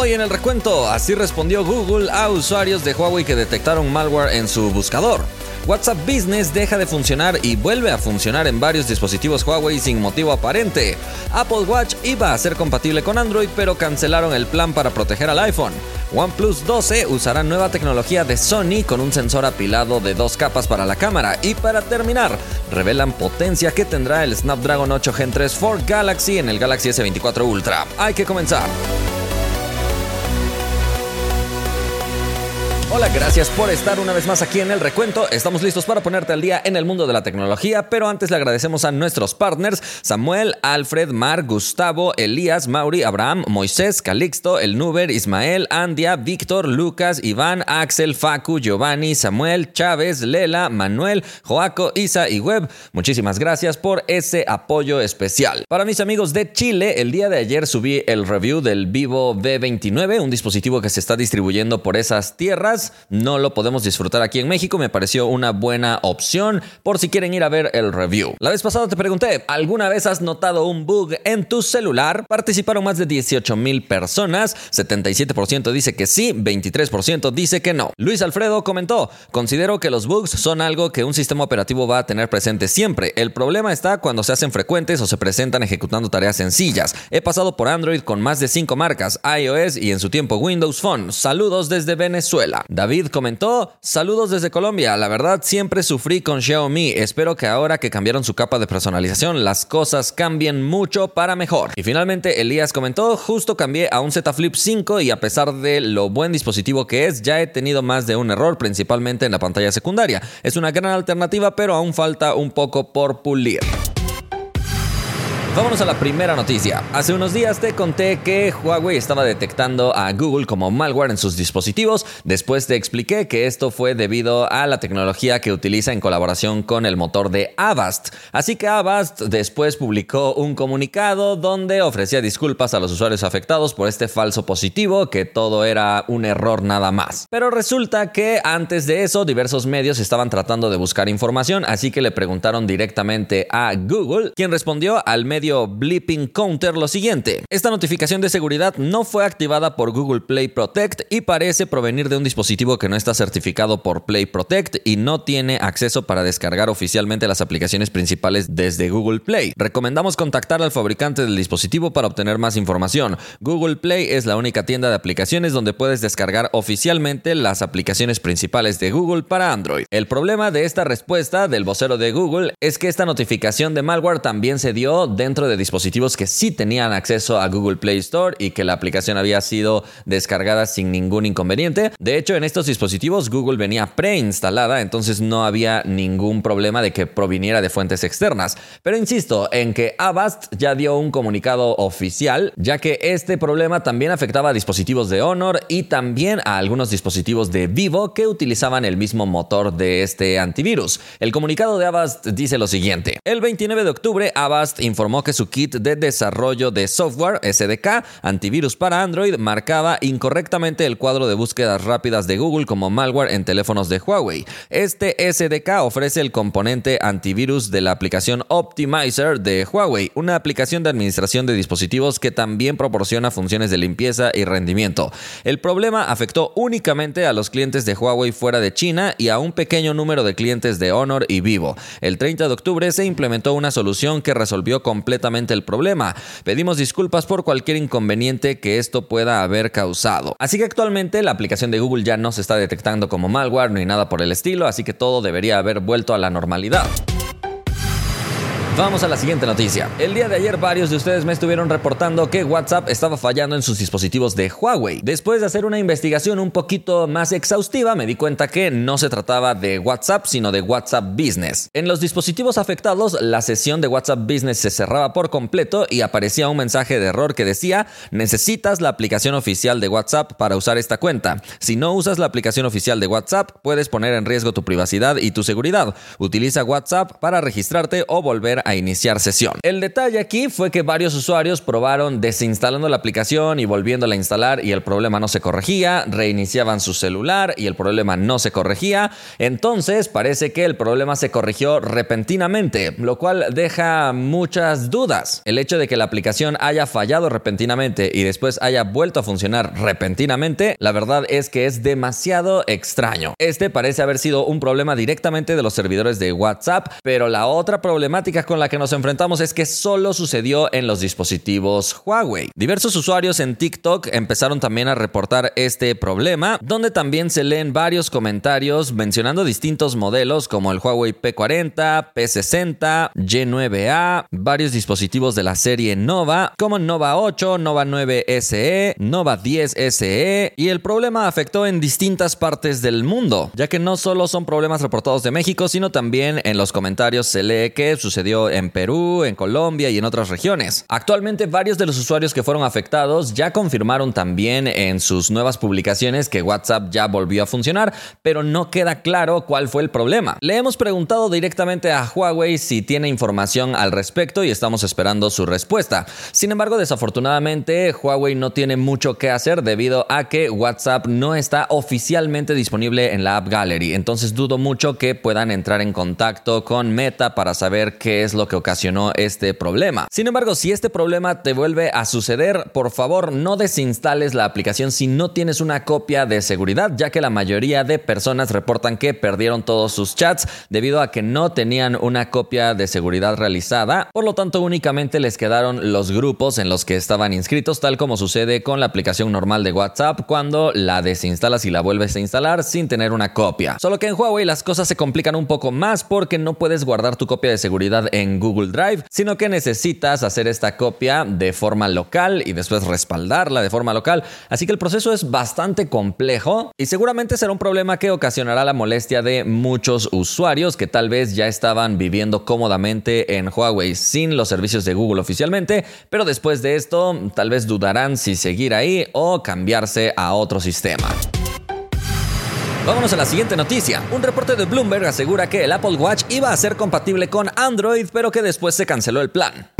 Hoy en el recuento, así respondió Google a usuarios de Huawei que detectaron malware en su buscador. WhatsApp Business deja de funcionar y vuelve a funcionar en varios dispositivos Huawei sin motivo aparente. Apple Watch iba a ser compatible con Android, pero cancelaron el plan para proteger al iPhone. OnePlus 12 usará nueva tecnología de Sony con un sensor apilado de dos capas para la cámara. Y para terminar, revelan potencia que tendrá el Snapdragon 8 Gen 3 for Galaxy en el Galaxy S24 Ultra. Hay que comenzar. Hola, gracias por estar una vez más aquí en el recuento. Estamos listos para ponerte al día en el mundo de la tecnología, pero antes le agradecemos a nuestros partners Samuel, Alfred, Mar, Gustavo, Elías, Mauri, Abraham, Moisés, Calixto, El Nuber, Ismael, Andia, Víctor, Lucas, Iván, Axel, Facu, Giovanni, Samuel, Chávez, Lela, Manuel, Joaco, Isa y Web. Muchísimas gracias por ese apoyo especial. Para mis amigos de Chile, el día de ayer subí el review del Vivo V29, un dispositivo que se está distribuyendo por esas tierras no lo podemos disfrutar aquí en México. Me pareció una buena opción por si quieren ir a ver el review. La vez pasada te pregunté, ¿alguna vez has notado un bug en tu celular? Participaron más de 18 mil personas. 77% dice que sí, 23% dice que no. Luis Alfredo comentó, considero que los bugs son algo que un sistema operativo va a tener presente siempre. El problema está cuando se hacen frecuentes o se presentan ejecutando tareas sencillas. He pasado por Android con más de 5 marcas, iOS y en su tiempo Windows Phone. Saludos desde Venezuela. David comentó, saludos desde Colombia, la verdad siempre sufrí con Xiaomi, espero que ahora que cambiaron su capa de personalización las cosas cambien mucho para mejor. Y finalmente Elías comentó, justo cambié a un Z Flip 5 y a pesar de lo buen dispositivo que es, ya he tenido más de un error, principalmente en la pantalla secundaria. Es una gran alternativa, pero aún falta un poco por pulir. Vámonos a la primera noticia. Hace unos días te conté que Huawei estaba detectando a Google como malware en sus dispositivos. Después te expliqué que esto fue debido a la tecnología que utiliza en colaboración con el motor de Avast. Así que Avast después publicó un comunicado donde ofrecía disculpas a los usuarios afectados por este falso positivo, que todo era un error nada más. Pero resulta que antes de eso diversos medios estaban tratando de buscar información, así que le preguntaron directamente a Google, quien respondió al medio Blipping Counter lo siguiente. Esta notificación de seguridad no fue activada por Google Play Protect y parece provenir de un dispositivo que no está certificado por Play Protect y no tiene acceso para descargar oficialmente las aplicaciones principales desde Google Play. Recomendamos contactar al fabricante del dispositivo para obtener más información. Google Play es la única tienda de aplicaciones donde puedes descargar oficialmente las aplicaciones principales de Google para Android. El problema de esta respuesta del vocero de Google es que esta notificación de malware también se dio dentro de dispositivos que sí tenían acceso a Google Play Store y que la aplicación había sido descargada sin ningún inconveniente. De hecho, en estos dispositivos Google venía preinstalada, entonces no había ningún problema de que proviniera de fuentes externas. Pero insisto en que Avast ya dio un comunicado oficial, ya que este problema también afectaba a dispositivos de Honor y también a algunos dispositivos de Vivo que utilizaban el mismo motor de este antivirus. El comunicado de Avast dice lo siguiente. El 29 de octubre, Avast informó que su kit de desarrollo de software SDK antivirus para Android marcaba incorrectamente el cuadro de búsquedas rápidas de Google como malware en teléfonos de Huawei. Este SDK ofrece el componente antivirus de la aplicación Optimizer de Huawei, una aplicación de administración de dispositivos que también proporciona funciones de limpieza y rendimiento. El problema afectó únicamente a los clientes de Huawei fuera de China y a un pequeño número de clientes de Honor y Vivo. El 30 de octubre se implementó una solución que resolvió completamente el problema. Pedimos disculpas por cualquier inconveniente que esto pueda haber causado. Así que actualmente la aplicación de Google ya no se está detectando como malware ni nada por el estilo, así que todo debería haber vuelto a la normalidad. Vamos a la siguiente noticia. El día de ayer varios de ustedes me estuvieron reportando que WhatsApp estaba fallando en sus dispositivos de Huawei. Después de hacer una investigación un poquito más exhaustiva, me di cuenta que no se trataba de WhatsApp, sino de WhatsApp Business. En los dispositivos afectados, la sesión de WhatsApp Business se cerraba por completo y aparecía un mensaje de error que decía, necesitas la aplicación oficial de WhatsApp para usar esta cuenta. Si no usas la aplicación oficial de WhatsApp, puedes poner en riesgo tu privacidad y tu seguridad. Utiliza WhatsApp para registrarte o volver a iniciar sesión. El detalle aquí fue que varios usuarios probaron desinstalando la aplicación y volviéndola a instalar y el problema no se corregía, reiniciaban su celular y el problema no se corregía, entonces parece que el problema se corrigió repentinamente, lo cual deja muchas dudas. El hecho de que la aplicación haya fallado repentinamente y después haya vuelto a funcionar repentinamente, la verdad es que es demasiado extraño. Este parece haber sido un problema directamente de los servidores de WhatsApp, pero la otra problemática con la que nos enfrentamos es que solo sucedió en los dispositivos Huawei. Diversos usuarios en TikTok empezaron también a reportar este problema, donde también se leen varios comentarios mencionando distintos modelos como el Huawei P40, P60, G9A, varios dispositivos de la serie Nova, como Nova 8, Nova 9 SE, Nova 10 SE, y el problema afectó en distintas partes del mundo, ya que no solo son problemas reportados de México, sino también en los comentarios se lee que sucedió en Perú, en Colombia y en otras regiones. Actualmente varios de los usuarios que fueron afectados ya confirmaron también en sus nuevas publicaciones que WhatsApp ya volvió a funcionar, pero no queda claro cuál fue el problema. Le hemos preguntado directamente a Huawei si tiene información al respecto y estamos esperando su respuesta. Sin embargo, desafortunadamente, Huawei no tiene mucho que hacer debido a que WhatsApp no está oficialmente disponible en la App Gallery. Entonces dudo mucho que puedan entrar en contacto con Meta para saber qué es lo que ocasionó este problema. Sin embargo, si este problema te vuelve a suceder, por favor no desinstales la aplicación si no tienes una copia de seguridad, ya que la mayoría de personas reportan que perdieron todos sus chats debido a que no tenían una copia de seguridad realizada. Por lo tanto, únicamente les quedaron los grupos en los que estaban inscritos, tal como sucede con la aplicación normal de WhatsApp cuando la desinstalas y la vuelves a instalar sin tener una copia. Solo que en Huawei las cosas se complican un poco más porque no puedes guardar tu copia de seguridad en Google Drive, sino que necesitas hacer esta copia de forma local y después respaldarla de forma local. Así que el proceso es bastante complejo y seguramente será un problema que ocasionará la molestia de muchos usuarios que tal vez ya estaban viviendo cómodamente en Huawei sin los servicios de Google oficialmente, pero después de esto tal vez dudarán si seguir ahí o cambiarse a otro sistema. Vámonos a la siguiente noticia. Un reporte de Bloomberg asegura que el Apple Watch iba a ser compatible con Android, pero que después se canceló el plan.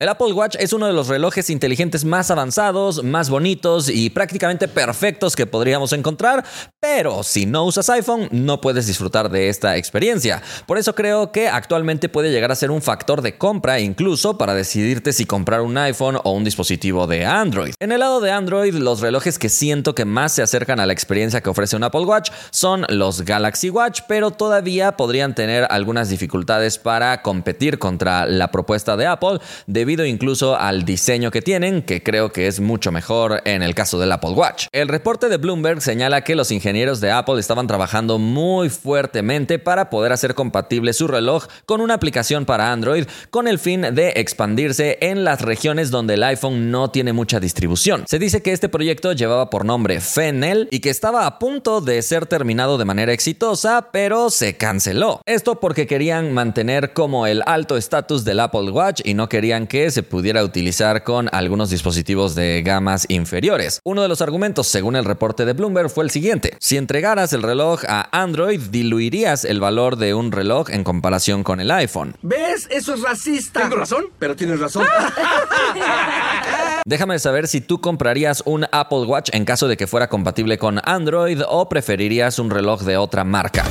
El Apple Watch es uno de los relojes inteligentes más avanzados, más bonitos y prácticamente perfectos que podríamos encontrar, pero si no usas iPhone no puedes disfrutar de esta experiencia. Por eso creo que actualmente puede llegar a ser un factor de compra incluso para decidirte si comprar un iPhone o un dispositivo de Android. En el lado de Android, los relojes que siento que más se acercan a la experiencia que ofrece un Apple Watch son los Galaxy Watch, pero todavía podrían tener algunas dificultades para competir contra la propuesta de Apple debido incluso al diseño que tienen, que creo que es mucho mejor en el caso del Apple Watch. El reporte de Bloomberg señala que los ingenieros de Apple estaban trabajando muy fuertemente para poder hacer compatible su reloj con una aplicación para Android con el fin de expandirse en las regiones donde el iPhone no tiene mucha distribución. Se dice que este proyecto llevaba por nombre Fennel y que estaba a punto de ser terminado de manera exitosa, pero se canceló. Esto porque querían mantener como el alto estatus del Apple Watch y no querían que se pudiera utilizar con algunos dispositivos de gamas inferiores. Uno de los argumentos, según el reporte de Bloomberg, fue el siguiente. Si entregaras el reloj a Android, diluirías el valor de un reloj en comparación con el iPhone. ¿Ves? Eso es racista. Tengo razón, pero tienes razón. Déjame saber si tú comprarías un Apple Watch en caso de que fuera compatible con Android o preferirías un reloj de otra marca.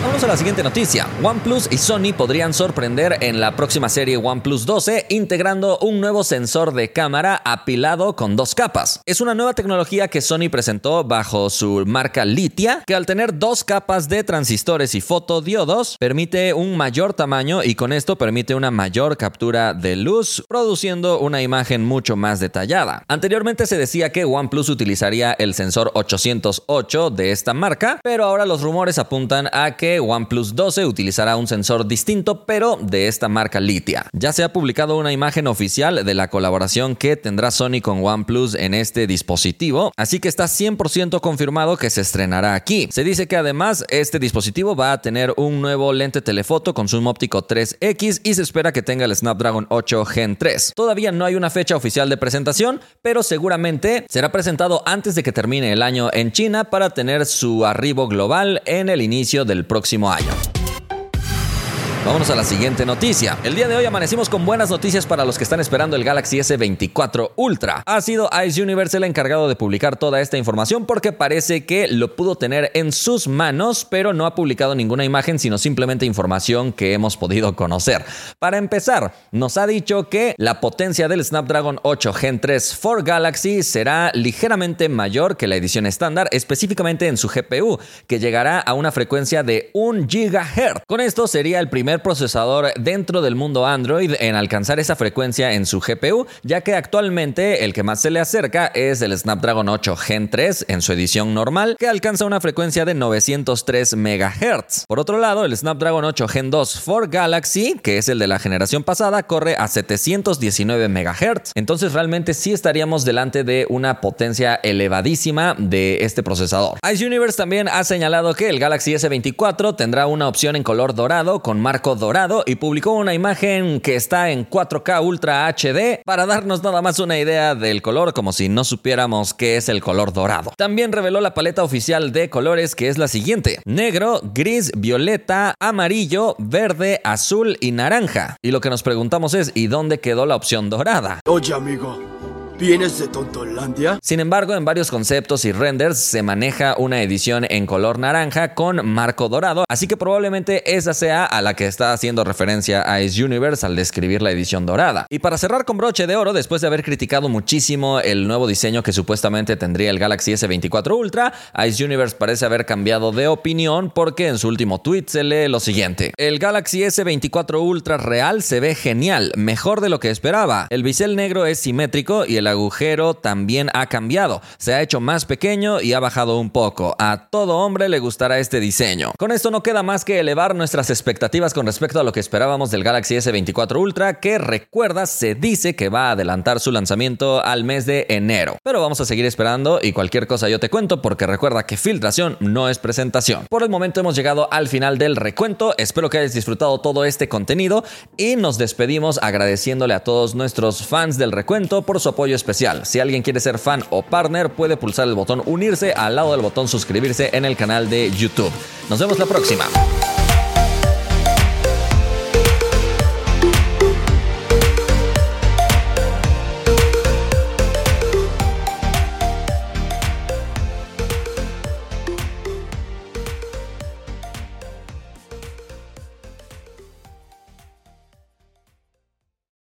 Vamos a la siguiente noticia. OnePlus y Sony podrían sorprender en la próxima serie OnePlus 12 integrando un nuevo sensor de cámara apilado con dos capas. Es una nueva tecnología que Sony presentó bajo su marca Litia, que al tener dos capas de transistores y fotodiodos permite un mayor tamaño y con esto permite una mayor captura de luz, produciendo una imagen mucho más detallada. Anteriormente se decía que OnePlus utilizaría el sensor 808 de esta marca, pero ahora los rumores apuntan a que que OnePlus 12 utilizará un sensor distinto, pero de esta marca Litia. Ya se ha publicado una imagen oficial de la colaboración que tendrá Sony con OnePlus en este dispositivo, así que está 100% confirmado que se estrenará aquí. Se dice que además este dispositivo va a tener un nuevo lente telefoto con zoom óptico 3X y se espera que tenga el Snapdragon 8 Gen 3. Todavía no hay una fecha oficial de presentación, pero seguramente será presentado antes de que termine el año en China para tener su arribo global en el inicio del próximo año. Vámonos a la siguiente noticia. El día de hoy amanecimos con buenas noticias para los que están esperando el Galaxy S24 Ultra. Ha sido Ice Universe el encargado de publicar toda esta información porque parece que lo pudo tener en sus manos, pero no ha publicado ninguna imagen, sino simplemente información que hemos podido conocer. Para empezar, nos ha dicho que la potencia del Snapdragon 8 Gen 3 for Galaxy será ligeramente mayor que la edición estándar, específicamente en su GPU, que llegará a una frecuencia de 1 GHz. Con esto sería el primer procesador dentro del mundo Android en alcanzar esa frecuencia en su GPU, ya que actualmente el que más se le acerca es el Snapdragon 8 Gen 3 en su edición normal, que alcanza una frecuencia de 903 MHz. Por otro lado, el Snapdragon 8 Gen 2 for Galaxy, que es el de la generación pasada, corre a 719 MHz. Entonces realmente sí estaríamos delante de una potencia elevadísima de este procesador. Ice Universe también ha señalado que el Galaxy S24 tendrá una opción en color dorado con dorado y publicó una imagen que está en 4K Ultra HD para darnos nada más una idea del color como si no supiéramos qué es el color dorado. También reveló la paleta oficial de colores que es la siguiente. Negro, gris, violeta, amarillo, verde, azul y naranja. Y lo que nos preguntamos es ¿y dónde quedó la opción dorada? Oye amigo, ¿Vienes de Tontolandia? Sin embargo, en varios conceptos y renders se maneja una edición en color naranja con marco dorado, así que probablemente esa sea a la que está haciendo referencia Ice Universe al describir la edición dorada. Y para cerrar con broche de oro, después de haber criticado muchísimo el nuevo diseño que supuestamente tendría el Galaxy S24 Ultra, Ice Universe parece haber cambiado de opinión porque en su último tweet se lee lo siguiente. El Galaxy S24 Ultra real se ve genial, mejor de lo que esperaba. El bisel negro es simétrico y el agujero también ha cambiado. Se ha hecho más pequeño y ha bajado un poco. A todo hombre le gustará este diseño. Con esto no queda más que elevar nuestras expectativas con respecto a lo que esperábamos del Galaxy S24 Ultra, que recuerda, se dice que va a adelantar su lanzamiento al mes de enero. Pero vamos a seguir esperando y cualquier cosa yo te cuento porque recuerda que filtración no es presentación. Por el momento hemos llegado al final del recuento. Espero que hayas disfrutado todo este contenido y nos despedimos agradeciéndole a todos nuestros fans del recuento por su apoyo especial. Si alguien quiere ser fan o partner, puede pulsar el botón unirse al lado del botón suscribirse en el canal de YouTube. Nos vemos la próxima.